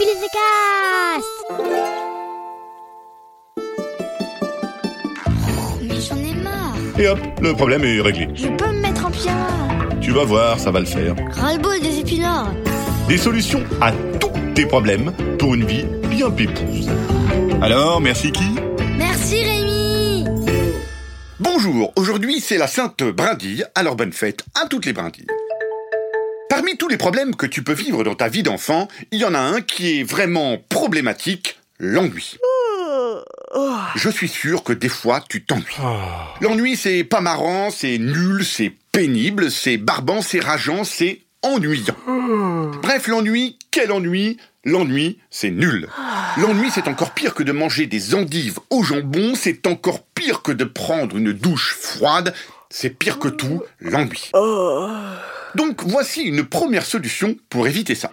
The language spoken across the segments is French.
Mais j'en ai marre. Et hop, le problème est réglé. Je peux me mettre en pyjama. Tu vas voir, ça va le faire. Ras-le-bol des épinards. Des solutions à tous tes problèmes pour une vie bien pépouse. Alors, merci qui? Merci Rémi. Bonjour, aujourd'hui c'est la Sainte Brindille, alors bonne fête à toutes les brindilles. Parmi tous les problèmes que tu peux vivre dans ta vie d'enfant, il y en a un qui est vraiment problématique, l'ennui. Je suis sûr que des fois tu t'ennuies. L'ennui c'est pas marrant, c'est nul, c'est pénible, c'est barbant, c'est rageant, c'est ennuyant. Bref, l'ennui, quel ennui? L'ennui, c'est nul. L'ennui, c'est encore pire que de manger des endives au jambon, c'est encore pire que de prendre une douche froide, c'est pire que tout, l'ennui. Donc voici une première solution pour éviter ça.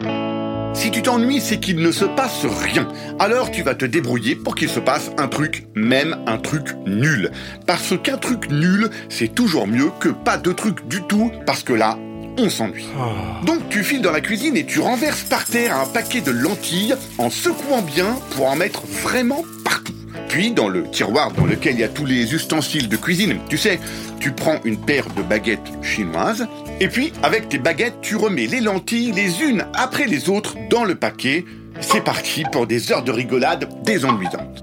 Si tu t'ennuies, c'est qu'il ne se passe rien. Alors tu vas te débrouiller pour qu'il se passe un truc, même un truc nul. Parce qu'un truc nul, c'est toujours mieux que pas de truc du tout, parce que là, on s'ennuie. Donc tu files dans la cuisine et tu renverses par terre un paquet de lentilles en secouant bien pour en mettre vraiment partout. Puis dans le tiroir dans lequel il y a tous les ustensiles de cuisine, tu sais, tu prends une paire de baguettes chinoises et puis avec tes baguettes, tu remets les lentilles les unes après les autres dans le paquet. C'est parti pour des heures de rigolade désennuisantes.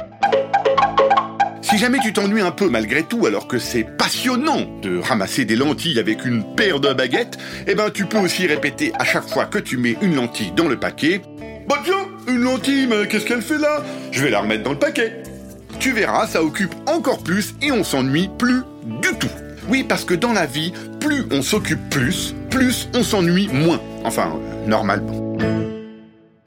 Si jamais tu t'ennuies un peu malgré tout, alors que c'est passionnant de ramasser des lentilles avec une paire de baguettes, eh ben tu peux aussi répéter à chaque fois que tu mets une lentille dans le paquet. Bah tiens, une lentille, mais qu'est-ce qu'elle fait là? Je vais la remettre dans le paquet. Tu verras, ça occupe encore plus et on s'ennuie plus du tout. Oui, parce que dans la vie, plus on s'occupe plus, plus on s'ennuie moins. Enfin, normalement.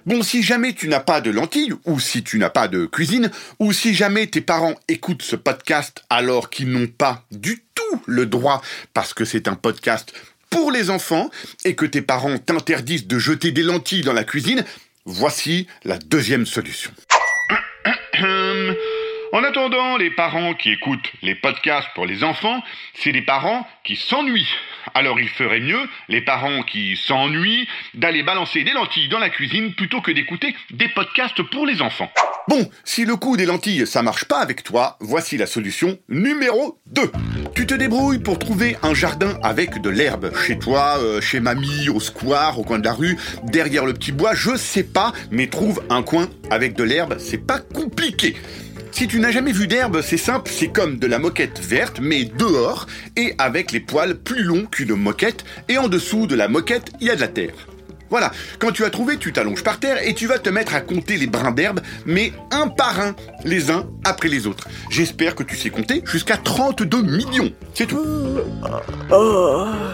Bon, si jamais tu n'as pas de lentilles, ou si tu n'as pas de cuisine, ou si jamais tes parents écoutent ce podcast alors qu'ils n'ont pas du tout le droit, parce que c'est un podcast pour les enfants, et que tes parents t'interdisent de jeter des lentilles dans la cuisine, voici la deuxième solution. En attendant, les parents qui écoutent les podcasts pour les enfants, c'est des parents qui s'ennuient. Alors il ferait mieux, les parents qui s'ennuient, d'aller balancer des lentilles dans la cuisine plutôt que d'écouter des podcasts pour les enfants. Bon, si le coup des lentilles ça marche pas avec toi, voici la solution numéro 2. Tu te débrouilles pour trouver un jardin avec de l'herbe. Chez toi, euh, chez mamie, au square, au coin de la rue, derrière le petit bois, je sais pas, mais trouve un coin avec de l'herbe, c'est pas compliqué. Si tu n'as jamais vu d'herbe, c'est simple, c'est comme de la moquette verte, mais dehors, et avec les poils plus longs qu'une moquette, et en dessous de la moquette, il y a de la terre. Voilà, quand tu as trouvé, tu t'allonges par terre et tu vas te mettre à compter les brins d'herbe, mais un par un, les uns après les autres. J'espère que tu sais compter jusqu'à 32 millions. C'est tout.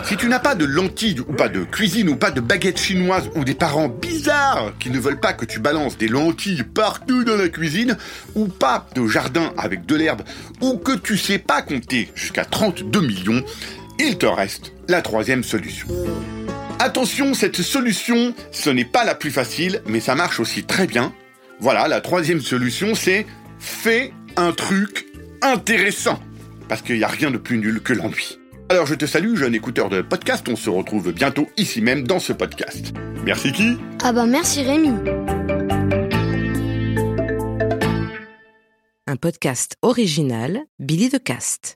Si tu n'as pas de lentilles ou pas de cuisine ou pas de baguettes chinoises ou des parents bizarres qui ne veulent pas que tu balances des lentilles partout dans la cuisine ou pas de jardin avec de l'herbe ou que tu sais pas compter jusqu'à 32 millions, il te reste la troisième solution. Attention, cette solution, ce n'est pas la plus facile, mais ça marche aussi très bien. Voilà, la troisième solution, c'est fais un truc intéressant. Parce qu'il n'y a rien de plus nul que l'ennui. Alors je te salue, jeune écouteur de podcast, on se retrouve bientôt ici même dans ce podcast. Merci qui? Ah bah merci Rémi. Un podcast original Billy de Cast.